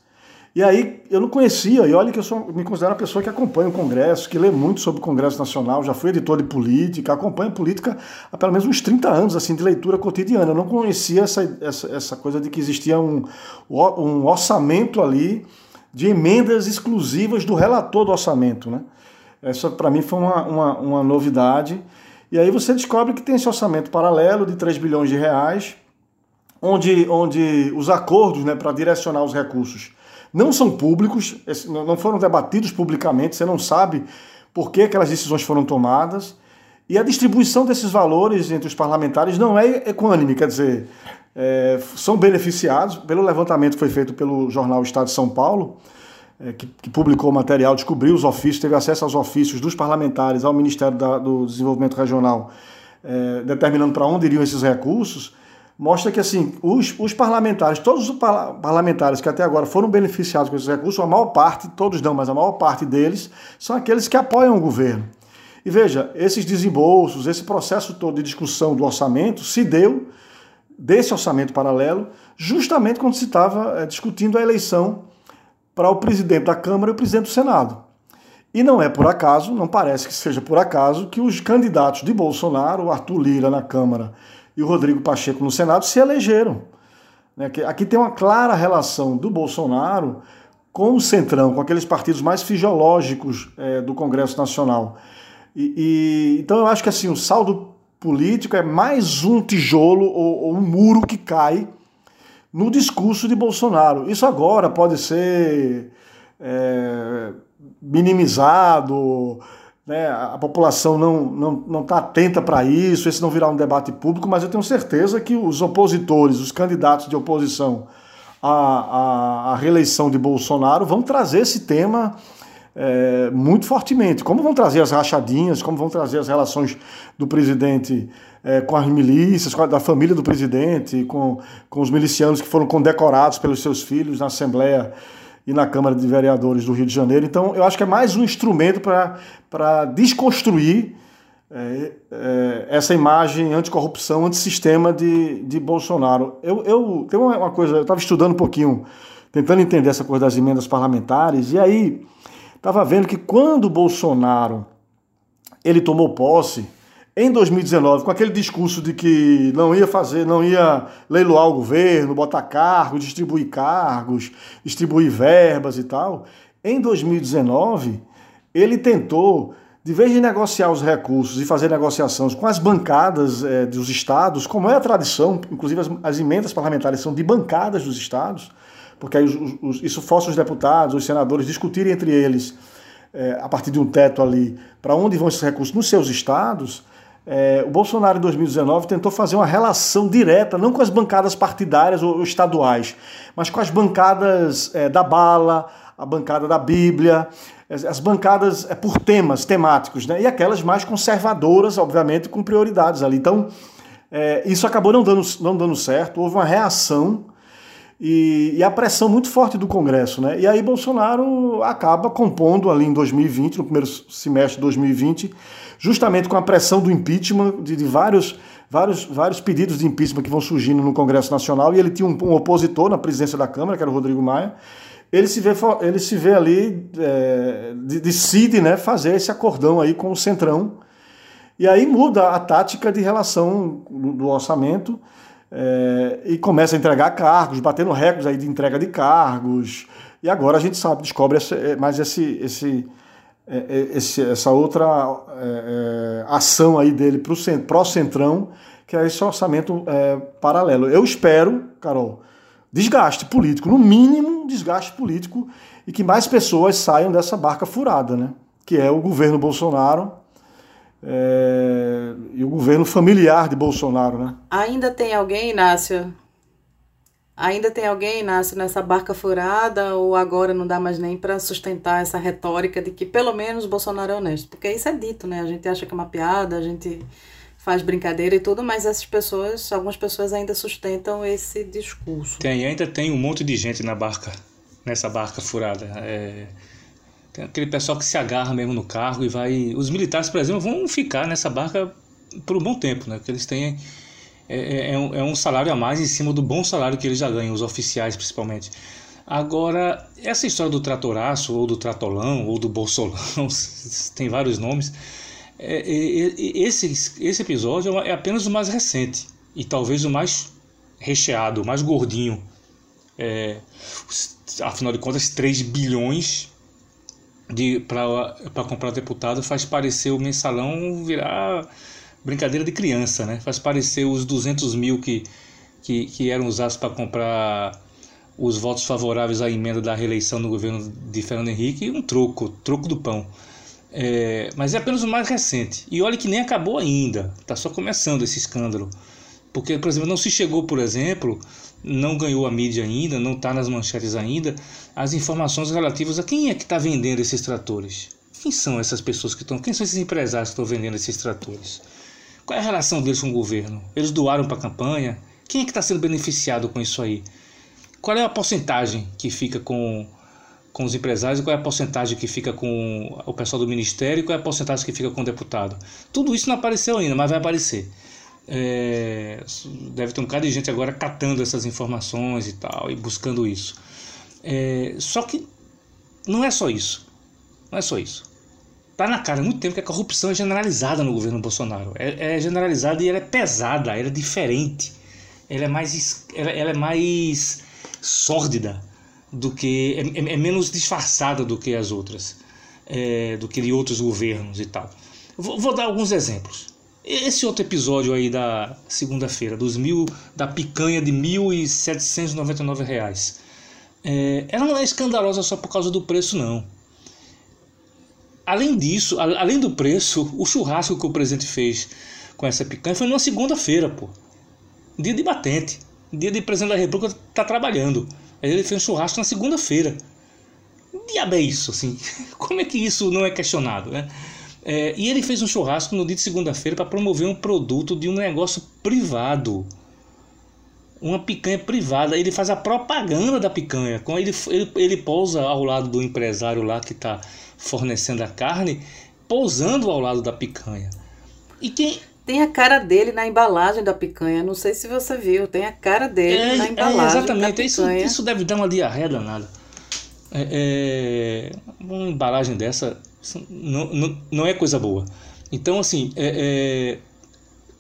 E aí eu não conhecia, e olha que eu sou, me considero uma pessoa que acompanha o Congresso, que lê muito sobre o Congresso Nacional, já fui editor de política, acompanho política há pelo menos uns 30 anos, assim, de leitura cotidiana. Eu não conhecia essa, essa, essa coisa de que existia um, um orçamento ali de emendas exclusivas do relator do orçamento, né? Essa para mim foi uma, uma, uma novidade. E aí você descobre que tem esse orçamento paralelo de 3 bilhões de reais, onde, onde os acordos né, para direcionar os recursos não são públicos, não foram debatidos publicamente, você não sabe por que aquelas decisões foram tomadas. E a distribuição desses valores entre os parlamentares não é equânime, quer dizer, é, são beneficiados pelo levantamento que foi feito pelo jornal Estado de São Paulo, é, que, que, publicou o material, descobriu os ofícios, teve acesso aos ofícios dos parlamentares ao Ministério da, do Desenvolvimento Regional, é, determinando para onde iriam esses recursos mostra que assim os, os parlamentares, todos os parlamentares que até agora foram beneficiados com esses recursos, a maior parte, todos não, mas a maior parte deles, são aqueles que apoiam o governo. E veja, esses desembolsos, esse processo todo de discussão do orçamento se deu desse orçamento paralelo justamente quando se estava é, discutindo a eleição para o presidente da Câmara e o presidente do Senado. E não é por acaso, não parece que seja por acaso, que os candidatos de Bolsonaro, Arthur Lira na Câmara e o Rodrigo Pacheco no Senado se elegeram. Né? Aqui tem uma clara relação do Bolsonaro com o Centrão, com aqueles partidos mais fisiológicos é, do Congresso Nacional. E, e, então eu acho que assim o saldo político é mais um tijolo ou, ou um muro que cai no discurso de Bolsonaro. Isso agora pode ser é, minimizado, né? a população não está não, não tá atenta para isso, esse não virar um debate público, mas eu tenho certeza que os opositores, os candidatos de oposição à, à, à reeleição de Bolsonaro vão trazer esse tema é, muito fortemente. Como vão trazer as rachadinhas, como vão trazer as relações do presidente é, com as milícias, com a, da família do presidente, com, com os milicianos que foram condecorados pelos seus filhos na Assembleia e na Câmara de Vereadores do Rio de Janeiro. Então, eu acho que é mais um instrumento para desconstruir é, é, essa imagem anticorrupção, antissistema de, de Bolsonaro. Eu, eu tem uma, coisa, eu estava estudando um pouquinho, tentando entender essa coisa das emendas parlamentares, e aí estava vendo que quando Bolsonaro ele tomou posse, em 2019, com aquele discurso de que não ia fazer, não ia leiloar o governo, botar cargos, distribuir cargos, distribuir verbas e tal, em 2019, ele tentou, de vez de negociar os recursos e fazer negociações com as bancadas é, dos estados, como é a tradição, inclusive as, as, emendas parlamentares são de bancadas dos estados, porque os, os, isso força os deputados, os senadores discutirem entre eles, é, a partir de um teto ali, para onde vão esses recursos nos seus estados é, o Bolsonaro em 2019 tentou fazer uma relação direta, não com as bancadas partidárias ou, estaduais, mas com as bancadas é, da bala, a bancada da Bíblia, as, as bancadas é, por temas temáticos, né? e aquelas mais conservadoras, obviamente, com prioridades ali. Então, é, isso acabou não dando, não dando certo, houve uma reação e, e, a pressão muito forte do Congresso. Né? E aí Bolsonaro acaba compondo ali em 2020, no primeiro semestre de 2020, justamente com a pressão do impeachment, de, de vários, vários, vários pedidos de impeachment que vão surgindo no Congresso Nacional, e ele tinha um, um opositor na presidência da Câmara, que era o Rodrigo Maia, ele se vê, ele se vê ali, é, decide né, fazer esse acordão aí com o Centrão, e aí muda a tática de relação do, do orçamento, é, e começa a entregar cargos, batendo recordes aí de entrega de cargos, e agora a gente sabe, descobre esse, é, mais esse, esse, esse, essa outra é, é, ação aí dele para o Centrão, que é esse orçamento é, paralelo. Eu espero, Carol, desgaste político, no mínimo desgaste político, e que mais pessoas saiam dessa barca furada, né? que é o governo Bolsonaro é, e o governo familiar de Bolsonaro. Né? Ainda tem alguém, Inácio, Ainda tem alguém, Inácio, nessa barca furada ou agora não dá mais nem para sustentar essa retórica de que pelo menos Bolsonaro é honesto? Porque isso é dito, né? A gente acha que é uma piada, a gente faz brincadeira e tudo, mas essas pessoas, algumas pessoas ainda sustentam esse discurso. Tem, ainda tem um monte de gente na barca, nessa barca furada. É, tem aquele pessoal que se agarra mesmo no carro e vai. Os militares, por exemplo, vão ficar nessa barca por um bom tempo, né? Porque eles têm é, é, é, um, é um salário a mais em cima do bom salário que eles já ganham, os oficiais principalmente. Agora, essa história do tratoraço, ou do tratolão, ou do bolsolão, <laughs> tem vários nomes, é, é, é, esse, esse episódio é apenas o mais recente e talvez o mais recheado, o mais gordinho. É, afinal de contas, 3 bilhões para comprar deputado faz parecer o mensalão virar brincadeira de criança, né? Faz parecer os 200 mil que, que, que eram usados para comprar os votos favoráveis à emenda da reeleição no governo de Fernando Henrique um troco, troco do pão. É, mas é apenas o mais recente. E olha que nem acabou ainda, está só começando esse escândalo. Porque, por exemplo, não se chegou, por exemplo, não ganhou a mídia ainda, não está nas manchetes ainda, as informações relativas a quem é que está vendendo esses tratores. Quem são essas pessoas que estão. Quem são esses empresários que estão vendendo esses tratores? Qual é a relação deles com o governo? Eles doaram para a campanha? Quem é que está sendo beneficiado com isso aí? Qual é a porcentagem que fica com, com os empresários qual é a porcentagem que fica com o pessoal do ministério qual é a porcentagem que fica com o deputado? Tudo isso não apareceu ainda, mas vai aparecer. É, deve ter um cara de gente agora catando essas informações e tal, e buscando isso. É, só que não é só isso. Não é só isso. Tá na cara há muito tempo que a corrupção é generalizada no governo Bolsonaro. É, é generalizada e ela é pesada, ela é diferente. Ela é mais, ela, ela é mais sórdida do que. É, é, é menos disfarçada do que as outras. É, do que de outros governos e tal. Vou, vou, dar alguns exemplos. Esse outro episódio aí da segunda-feira, dos mil da picanha de 1.799 reais, é, ela não é escandalosa só por causa do preço, não. Além disso, além do preço, o churrasco que o presidente fez com essa picanha foi numa segunda-feira, pô. Dia de batente. Dia de presidente da República tá trabalhando. Aí ele fez um churrasco na segunda-feira. Diabo é isso, assim? <laughs> Como é que isso não é questionado, né? É, e ele fez um churrasco no dia de segunda-feira para promover um produto de um negócio privado. Uma picanha privada. Ele faz a propaganda da picanha. Ele, ele, ele pousa ao lado do empresário lá que está fornecendo a carne, pousando ao lado da picanha. E quem. Tem a cara dele na embalagem da picanha. Não sei se você viu. Tem a cara dele é, na é, embalagem. É, exatamente. Da isso, isso deve dar uma diarreia danada. É, é, uma embalagem dessa não, não, não é coisa boa. Então, assim, é, é,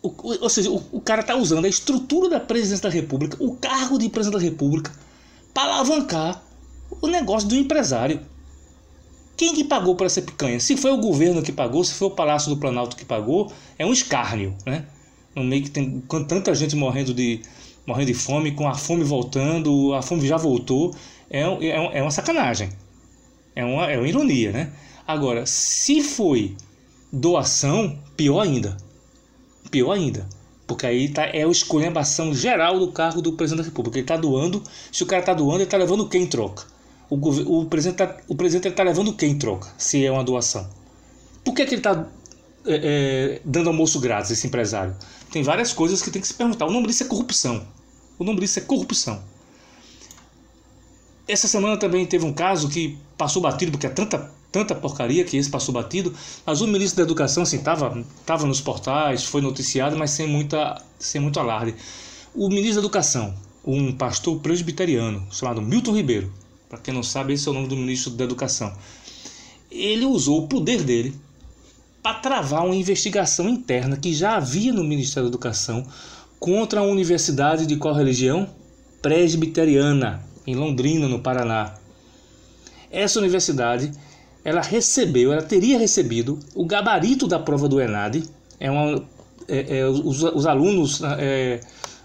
o, ou seja, o, o cara está usando a estrutura da presidência da República, o cargo de presidente da República, para alavancar o negócio do empresário. Quem que pagou por essa picanha? Se foi o governo que pagou, se foi o Palácio do Planalto que pagou, é um escárnio, né? No meio que tem com tanta gente morrendo de, morrendo de fome, com a fome voltando, a fome já voltou, é, é, é uma sacanagem. É uma, é uma ironia, né? Agora, se foi doação, pior ainda. Pior ainda. Porque aí tá, é a escolhambação geral do cargo do presidente da República. Ele está doando, se o cara está doando, ele está levando quem em troca? O, o presidente está o presidente está levando quem em troca, se é uma doação? Por que, que ele está é, é, dando almoço grátis, esse empresário? Tem várias coisas que tem que se perguntar. O nome disso é corrupção. O nome disso é corrupção. Essa semana também teve um caso que passou batido, porque é tanta tanta porcaria que esse passou batido. Mas o ministro da Educação, assim, tava, tava nos portais, foi noticiado, mas sem, muita, sem muito alarde. O ministro da Educação, um pastor presbiteriano chamado Milton Ribeiro, para quem não sabe, esse é o nome do ministro da Educação. Ele usou o poder dele para travar uma investigação interna que já havia no Ministério da Educação contra a universidade de qual religião? Presbiteriana, em Londrina, no Paraná. Essa universidade ela recebeu, ela teria recebido o gabarito da prova do ENAD, é uma, é, é, os, os, alunos é,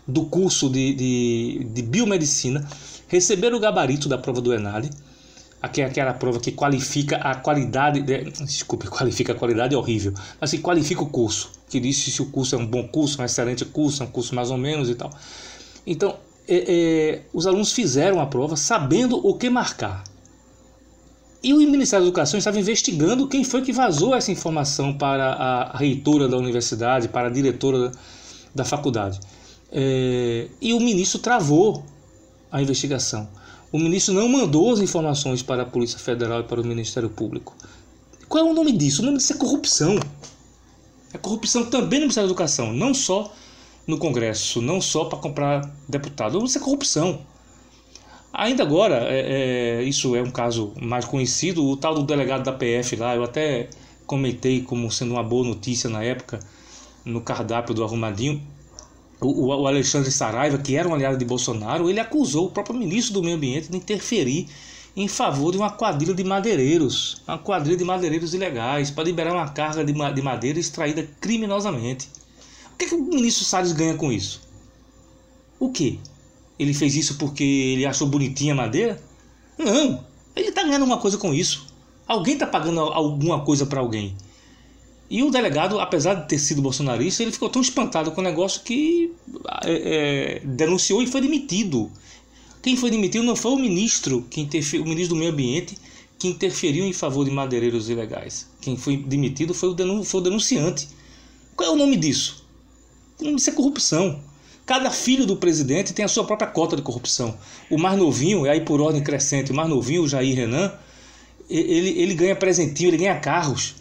do curso de, de, de, biomedicina receberam o gabarito da prova do ENAD, aquela prova que qualifica a qualidade, de, desculpe, qualifica a qualidade é horrível, mas que qualifica o curso, que diz se o curso é um bom curso, um excelente curso, um curso mais ou menos e tal. Então, é, é, os alunos fizeram a prova sabendo o que marcar. E o Ministério da Educação estava investigando quem foi que vazou essa informação para a reitora da universidade, para a diretora da faculdade. É, e o ministro travou a investigação. O ministro não mandou as informações para a Polícia Federal e para o Ministério Público. Qual é o nome disso? O nome disso é corrupção. É corrupção também no Ministério da Educação, não só no Congresso, não só para comprar deputado. Isso é corrupção. Ainda agora, é, é, isso é um caso mais conhecido, o tal do delegado da PF lá, eu até comentei como sendo uma boa notícia na época, no cardápio do Arrumadinho, o, o Alexandre Saraiva, que era um aliado de Bolsonaro, ele acusou o próprio ministro do Meio Ambiente de interferir em favor de uma quadrilha de madeireiros, uma quadrilha de madeireiros ilegais, para liberar uma carga de, de madeira extraída criminosamente. O que, que o ministro Salles ganha com isso? O que? Ele fez isso porque ele achou bonitinha a madeira? Não, ele está ganhando uma coisa com isso. Alguém está pagando alguma coisa para alguém. E o delegado, apesar de ter sido bolsonarista, ele ficou tão espantado com o negócio que é, é, denunciou e foi demitido. Quem foi demitido não foi o ministro, que o ministro do Meio Ambiente, que interferiu em favor de madeireiros ilegais. Quem foi demitido foi o, denun foi o denunciante. Qual é o nome disso? O nome disso é corrupção. Cada filho do presidente tem a sua própria cota de corrupção. O mais novinho, é aí por ordem crescente, o mais novinho, o Jair Renan, ele, ele ganha presentinho, ele ganha carros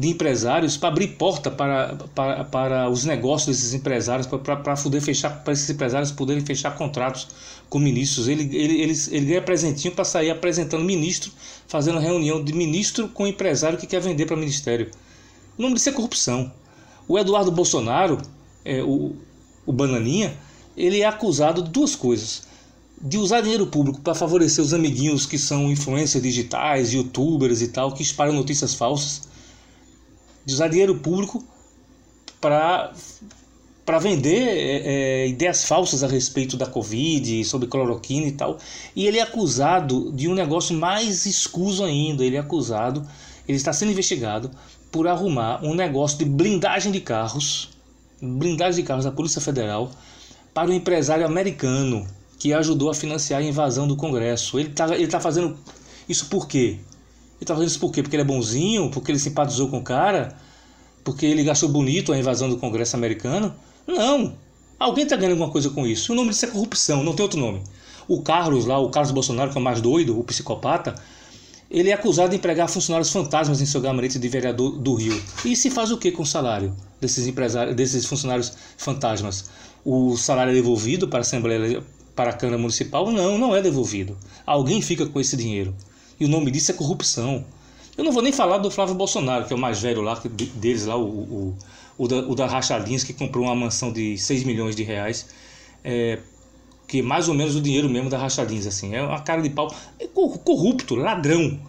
de empresários para abrir porta para, para, para os negócios desses empresários, para, para poder fechar, para esses empresários poderem fechar contratos com ministros. Ele, ele, ele, ele ganha presentinho para sair apresentando ministro, fazendo reunião de ministro com empresário que quer vender para ministério. O nome disso é corrupção. O Eduardo Bolsonaro, é, o, o Bananinha, ele é acusado de duas coisas. De usar dinheiro público para favorecer os amiguinhos que são influencers digitais, youtubers e tal, que espalham notícias falsas. De usar dinheiro público para para vender é, é, ideias falsas a respeito da Covid, sobre cloroquina e tal. E ele é acusado de um negócio mais escuso ainda. Ele é acusado, ele está sendo investigado por arrumar um negócio de blindagem de carros, blindagem de carros da Polícia Federal, para um empresário americano que ajudou a financiar a invasão do Congresso. Ele está ele tá fazendo isso por quê? Ele está fazendo isso por quê? Porque ele é bonzinho? Porque ele simpatizou com o cara? Porque ele gastou bonito a invasão do Congresso americano? Não. Alguém está ganhando alguma coisa com isso. O nome disso é corrupção, não tem outro nome. O Carlos lá, o Carlos Bolsonaro, que é o mais doido, o psicopata, ele é acusado de empregar funcionários fantasmas em seu gabinete de vereador do Rio. E se faz o que com o salário desses empresários, desses funcionários fantasmas? O salário é devolvido para a Assembleia, para a Câmara Municipal? Não, não é devolvido. Alguém fica com esse dinheiro. E o nome disso é corrupção. Eu não vou nem falar do Flávio Bolsonaro, que é o mais velho lá deles lá, o, o o da, o da Rachadinhas, que comprou uma mansão de 6 milhões de reais, é, que é mais ou menos o dinheiro mesmo da Rachadinhas, assim, é uma cara de pau, é corrupto, ladrão.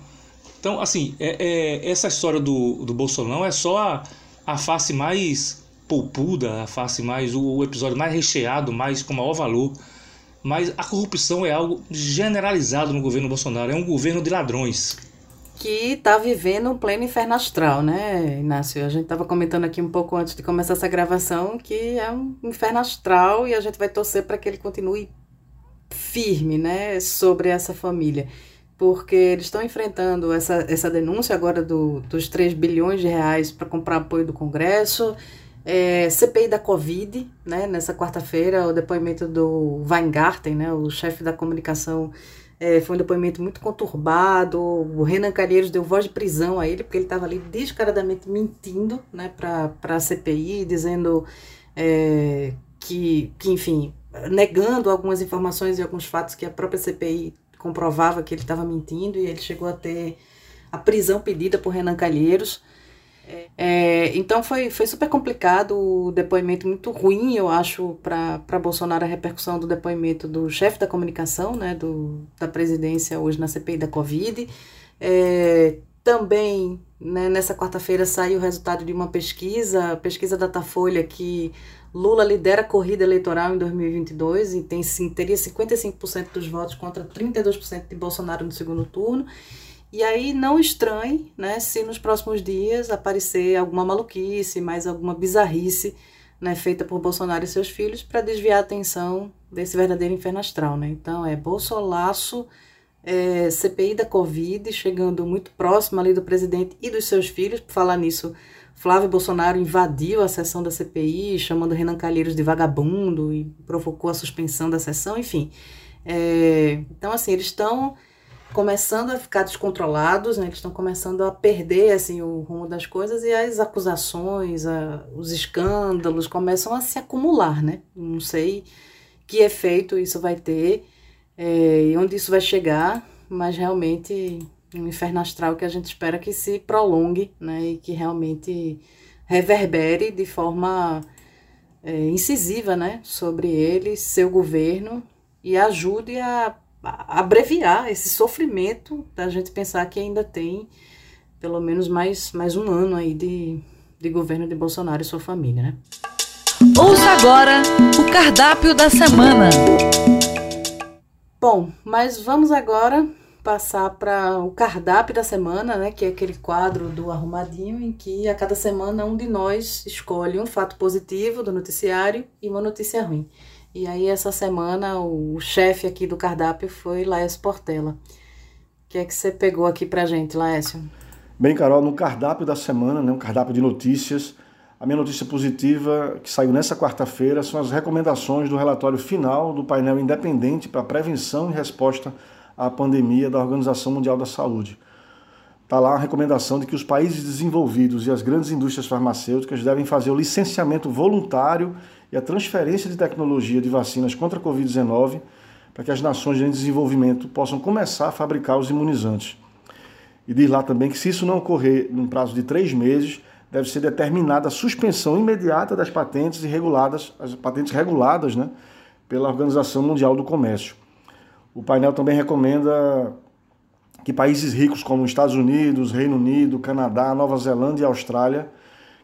Então, assim, é, é, essa história do, do Bolsonaro é só a, a face mais polpuda, a face mais, o, o episódio mais recheado, mais com maior valor, mas a corrupção é algo generalizado no governo Bolsonaro, é um governo de ladrões que está vivendo um pleno inferno astral, né, Inácio? A gente estava comentando aqui um pouco antes de começar essa gravação que é um inferno astral e a gente vai torcer para que ele continue firme, né, sobre essa família. Porque eles estão enfrentando essa, essa denúncia agora do, dos 3 bilhões de reais para comprar apoio do Congresso, é, CPI da Covid, né, nessa quarta-feira, o depoimento do Weingarten, né, o chefe da comunicação é, foi um depoimento muito conturbado. O Renan Calheiros deu voz de prisão a ele, porque ele estava ali descaradamente mentindo né, para a CPI, dizendo é, que, que, enfim, negando algumas informações e alguns fatos que a própria CPI comprovava que ele estava mentindo, e ele chegou a ter a prisão pedida por Renan Calheiros. É, então foi, foi super complicado o depoimento, muito ruim, eu acho, para Bolsonaro a repercussão do depoimento do chefe da comunicação, né, do, da presidência hoje na CPI da Covid. É, também, né, nessa quarta-feira, saiu o resultado de uma pesquisa, pesquisa Datafolha, que Lula lidera a corrida eleitoral em 2022 e tem, sim, teria 55% dos votos contra 32% de Bolsonaro no segundo turno. E aí não estranhe, né, se nos próximos dias aparecer alguma maluquice, mais alguma bizarrice, né, feita por Bolsonaro e seus filhos para desviar a atenção desse verdadeiro inferno astral, né? Então é Bolsolaço, é, CPI da Covid, chegando muito próximo ali do presidente e dos seus filhos. Por falar nisso, Flávio Bolsonaro invadiu a sessão da CPI, chamando Renan Calheiros de vagabundo e provocou a suspensão da sessão, enfim. É, então, assim, eles estão começando a ficar descontrolados, né? eles estão começando a perder assim, o rumo das coisas e as acusações, a, os escândalos começam a se acumular. Né? Não sei que efeito isso vai ter é, e onde isso vai chegar, mas realmente um inferno astral que a gente espera que se prolongue né? e que realmente reverbere de forma é, incisiva né? sobre ele, seu governo e ajude a abreviar esse sofrimento da gente pensar que ainda tem pelo menos mais, mais um ano aí de, de governo de Bolsonaro e sua família, né? Ouça agora o cardápio da semana. Bom, mas vamos agora passar para o cardápio da semana, né, que é aquele quadro do arrumadinho em que a cada semana um de nós escolhe um fato positivo do noticiário e uma notícia ruim. E aí, essa semana, o chefe aqui do cardápio foi Laércio Portela. O que é que você pegou aqui pra gente, Laércio? Bem, Carol, no cardápio da semana, né, um cardápio de notícias, a minha notícia positiva que saiu nessa quarta-feira são as recomendações do relatório final do painel independente para prevenção e resposta à pandemia da Organização Mundial da Saúde. Está lá a recomendação de que os países desenvolvidos e as grandes indústrias farmacêuticas devem fazer o licenciamento voluntário e a transferência de tecnologia de vacinas contra a Covid-19 para que as nações em desenvolvimento possam começar a fabricar os imunizantes. E diz lá também que, se isso não ocorrer num prazo de três meses, deve ser determinada a suspensão imediata das patentes reguladas, as patentes reguladas né, pela Organização Mundial do Comércio. O painel também recomenda que países ricos como Estados Unidos, Reino Unido, Canadá, Nova Zelândia e Austrália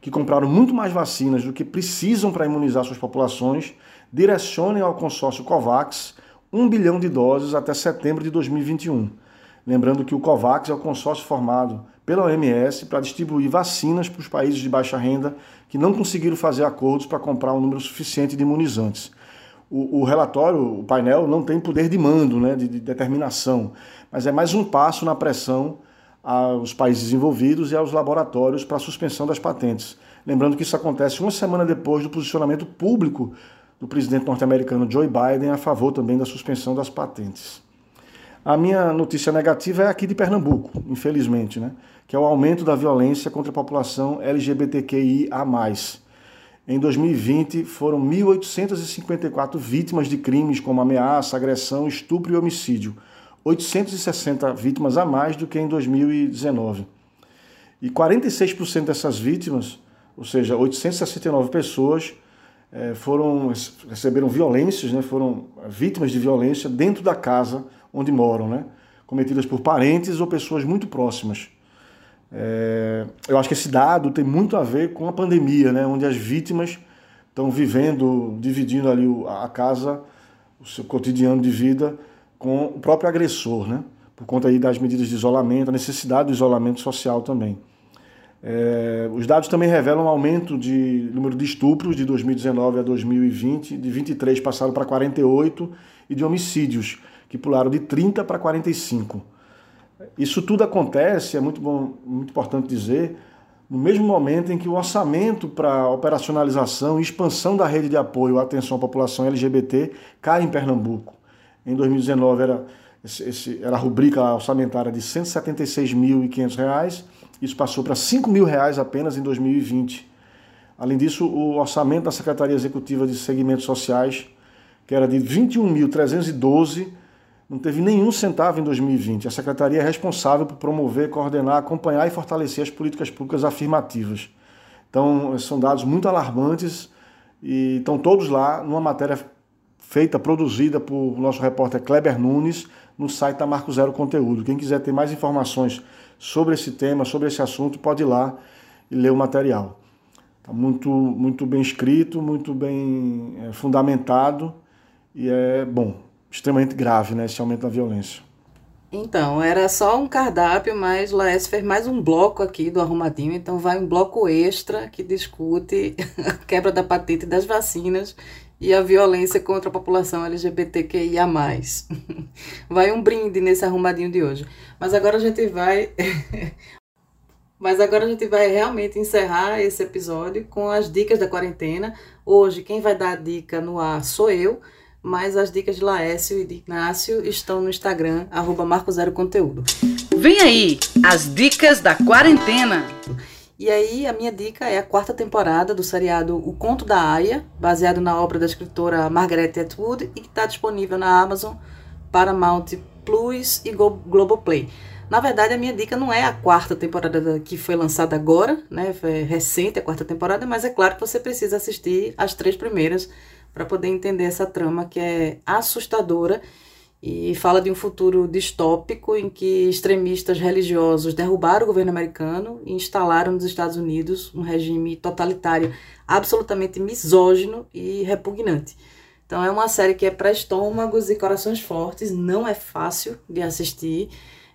que compraram muito mais vacinas do que precisam para imunizar suas populações, direcionem ao consórcio COVAX 1 bilhão de doses até setembro de 2021. Lembrando que o COVAX é o consórcio formado pela OMS para distribuir vacinas para os países de baixa renda que não conseguiram fazer acordos para comprar um número suficiente de imunizantes. O, o, relatório, o painel, não tem poder de mando, né, de, de determinação, mas é mais um passo na pressão aos países envolvidos e aos laboratórios para a suspensão das patentes. Lembrando que isso acontece uma semana depois do posicionamento público do presidente norte-americano Joe Biden a favor também da suspensão das patentes. A minha notícia negativa é aqui de Pernambuco, infelizmente, né? que é o aumento da violência contra a população LGBTQIA. Em 2020, foram 1.854 vítimas de crimes como ameaça, agressão, estupro e homicídio, 860 vítimas a mais do que em 2019. E 46% dessas vítimas, ou seja, 869 pessoas, eh, foram receberam violências, né, foram vítimas de violência dentro da casa onde moram, né? cometidas por parentes ou pessoas muito próximas. É, eu acho que esse dado tem muito a ver com a pandemia, né? onde as vítimas estão vivendo, dividindo ali a casa, o seu cotidiano de vida com o próprio agressor, né? por conta aí das medidas de isolamento, a necessidade do isolamento social também. É, os dados também revelam um aumento de número de estupros de 2019 a 2020, de 23 passaram para 48, e de homicídios, que pularam de 30 para 45. Isso tudo acontece, é muito, bom, muito importante dizer, no mesmo momento em que o orçamento para operacionalização e expansão da rede de apoio à atenção à população LGBT cai em Pernambuco. Em 2019 era, esse, era a rubrica orçamentária de R$ 176.500, isso passou para R$ 5.000 apenas em 2020. Além disso, o orçamento da Secretaria Executiva de Segmentos Sociais, que era de 21.312, não teve nenhum centavo em 2020. A secretaria é responsável por promover, coordenar, acompanhar e fortalecer as políticas públicas afirmativas. Então, são dados muito alarmantes e estão todos lá numa matéria feita, produzida por nosso repórter Kleber Nunes, no site da Marco Zero Conteúdo. Quem quiser ter mais informações sobre esse tema, sobre esse assunto, pode ir lá e ler o material. Está muito, muito bem escrito, muito bem é, fundamentado e é bom extremamente grave, né, esse aumento da violência. Então, era só um cardápio, mas Laércio fez mais um bloco aqui do Arrumadinho, então vai um bloco extra que discute <laughs> a quebra da patente das vacinas e a violência contra a população LGBTQIA+. <laughs> Vai um brinde nesse Arrumadinho de hoje. Mas agora a gente vai... <laughs> Mas agora a gente vai realmente encerrar esse episódio com as dicas da quarentena. Hoje, quem vai dar a dica no ar sou eu, mas as dicas de Laércio e de Ignácio estão no Instagram, arroba Marco Zero Conteúdo. Vem aí, as dicas da quarentena. E aí, a minha dica é a quarta temporada do seriado O Conto da Aya, baseado na obra da escritora Margaret Atwood e que está disponível na Amazon, Paramount Plus e Globoplay. Na verdade, a minha dica não é a quarta temporada que foi lançada agora, né? Foi recente a quarta temporada, mas é claro que você precisa assistir as três primeiras para poder entender essa trama que é assustadora e fala de um futuro distópico em que extremistas religiosos derrubaram o governo americano e instalaram nos Estados Unidos um regime totalitário absolutamente misógino e repugnante. Então é uma série que é para estômagos e corações fortes, não é fácil de assistir,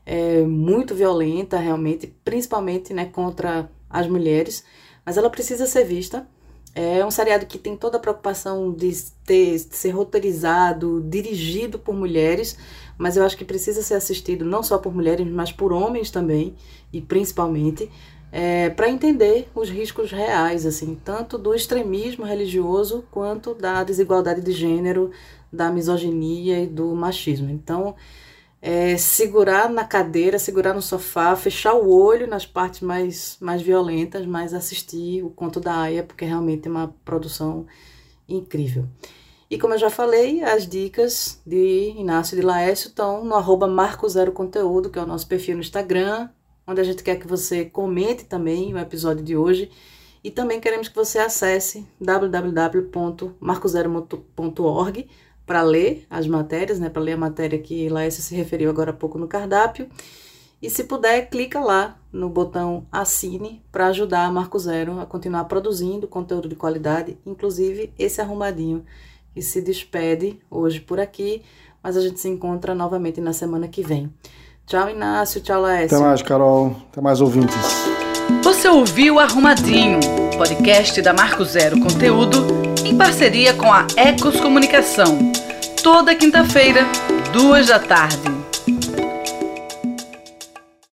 é muito violenta realmente, principalmente né, contra as mulheres, mas ela precisa ser vista é um seriado que tem toda a preocupação de, ter, de ser roteirizado, dirigido por mulheres, mas eu acho que precisa ser assistido não só por mulheres, mas por homens também, e principalmente, é, para entender os riscos reais, assim, tanto do extremismo religioso quanto da desigualdade de gênero, da misoginia e do machismo. Então, é, segurar na cadeira, segurar no sofá, fechar o olho nas partes mais, mais violentas, mas assistir o Conto da Aya, porque realmente é uma produção incrível. E como eu já falei, as dicas de Inácio de Laércio estão no arroba Marco Zero Conteúdo, que é o nosso perfil no Instagram, onde a gente quer que você comente também o episódio de hoje. E também queremos que você acesse www.marcozero.org para ler as matérias, né, para ler a matéria que Laércio se referiu agora há pouco no cardápio. E se puder, clica lá no botão assine para ajudar a Marco Zero a continuar produzindo conteúdo de qualidade, inclusive esse arrumadinho que se despede hoje por aqui, mas a gente se encontra novamente na semana que vem. Tchau, Inácio. Tchau, Laércio. Até mais, Carol. Até mais ouvintes. Você ouviu Arrumadinho, podcast da Marco Zero Conteúdo, em parceria com a Ecos Comunicação. Toda quinta-feira, duas da tarde.